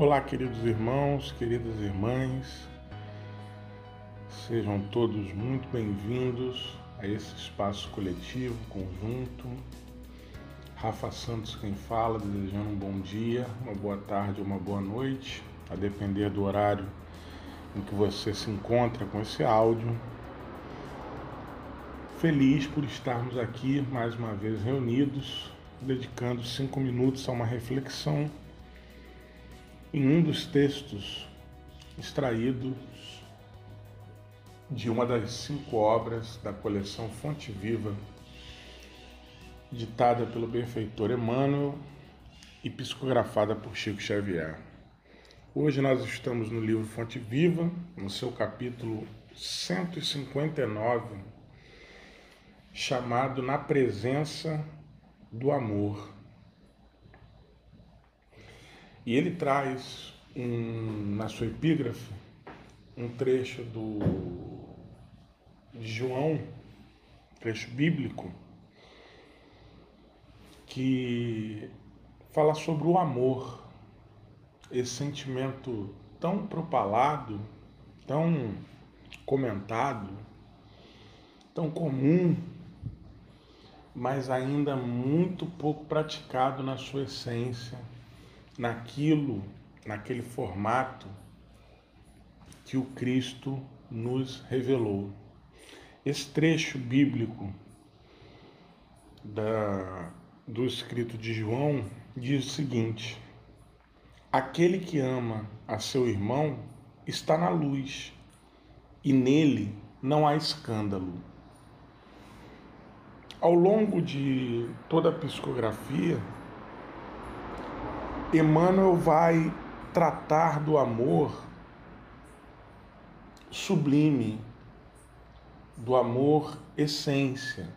Olá, queridos irmãos, queridas irmãs, sejam todos muito bem-vindos a esse espaço coletivo, conjunto. Rafa Santos quem fala, desejando um bom dia, uma boa tarde, uma boa noite, a depender do horário em que você se encontra com esse áudio. Feliz por estarmos aqui mais uma vez reunidos, dedicando cinco minutos a uma reflexão em um dos textos extraídos de uma das cinco obras da coleção Fonte Viva, ditada pelo benfeitor Emmanuel e psicografada por Chico Xavier. Hoje nós estamos no livro Fonte Viva, no seu capítulo 159, chamado Na Presença do Amor. E ele traz um, na sua epígrafe um trecho do João, trecho bíblico, que fala sobre o amor, esse sentimento tão propalado, tão comentado, tão comum, mas ainda muito pouco praticado na sua essência naquilo, naquele formato que o Cristo nos revelou. Esse trecho bíblico da, do escrito de João diz o seguinte: Aquele que ama a seu irmão está na luz, e nele não há escândalo. Ao longo de toda a psicografia, Emmanuel vai tratar do amor sublime, do amor essência,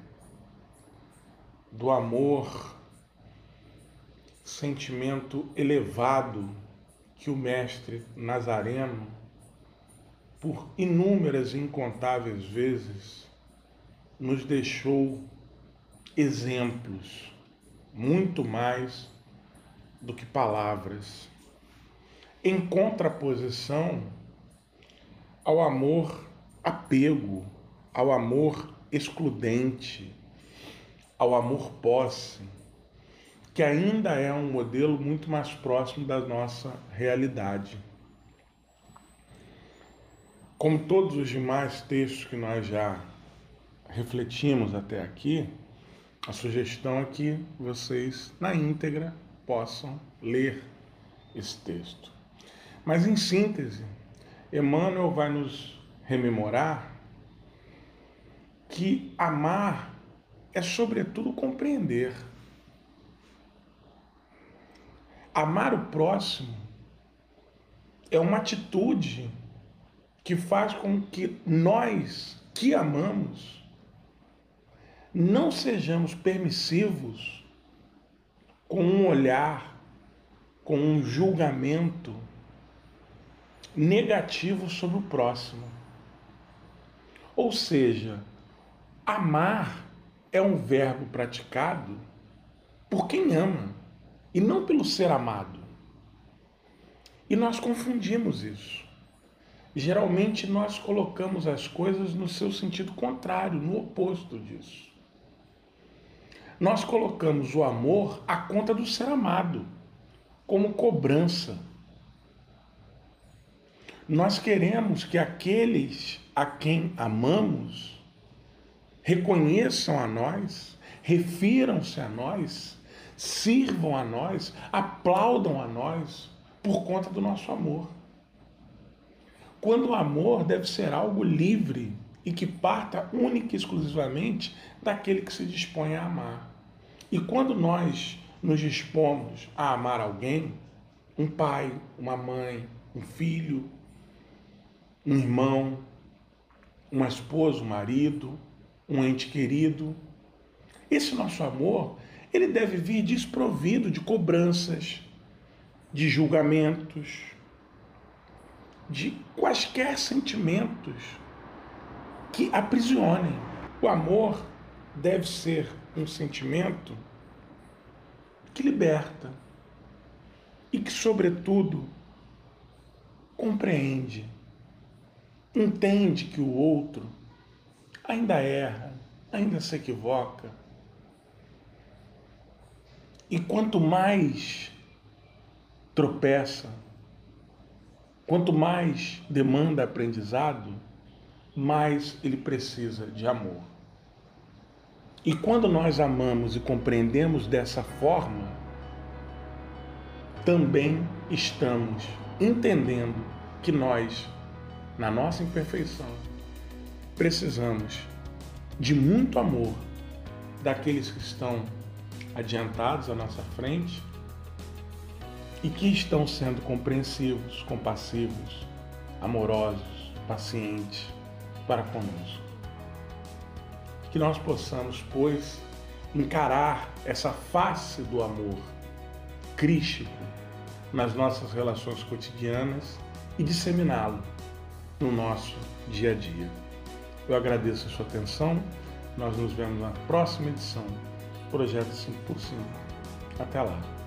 do amor sentimento elevado que o Mestre Nazareno, por inúmeras e incontáveis vezes, nos deixou exemplos, muito mais do que palavras, em contraposição ao amor apego, ao amor excludente, ao amor posse, que ainda é um modelo muito mais próximo da nossa realidade. Como todos os demais textos que nós já refletimos até aqui, a sugestão é que vocês, na íntegra, possam ler esse texto. Mas, em síntese, Emmanuel vai nos rememorar que amar é, sobretudo, compreender. Amar o próximo é uma atitude que faz com que nós que amamos não sejamos permissivos com um olhar, com um julgamento negativo sobre o próximo. Ou seja, amar é um verbo praticado por quem ama e não pelo ser amado. E nós confundimos isso. Geralmente nós colocamos as coisas no seu sentido contrário, no oposto disso nós colocamos o amor à conta do ser amado, como cobrança. Nós queremos que aqueles a quem amamos reconheçam a nós, refiram-se a nós, sirvam a nós, aplaudam a nós por conta do nosso amor. Quando o amor deve ser algo livre, e que parta única e exclusivamente daquele que se dispõe a amar. E quando nós nos dispomos a amar alguém, um pai, uma mãe, um filho, um irmão, uma esposa, um marido, um ente querido, esse nosso amor, ele deve vir desprovido de cobranças, de julgamentos, de quaisquer sentimentos que aprisionem. O amor deve ser um sentimento que liberta e que, sobretudo, compreende, entende que o outro ainda erra, ainda se equivoca. E quanto mais tropeça, quanto mais demanda aprendizado, mais ele precisa de amor. E quando nós amamos e compreendemos dessa forma, também estamos entendendo que nós, na nossa imperfeição, precisamos de muito amor daqueles que estão adiantados à nossa frente e que estão sendo compreensivos, compassivos, amorosos, pacientes para conosco. Que nós possamos, pois, encarar essa face do amor crístico nas nossas relações cotidianas e disseminá-lo no nosso dia a dia. Eu agradeço a sua atenção. Nós nos vemos na próxima edição. Projeto 5 por 5. Até lá.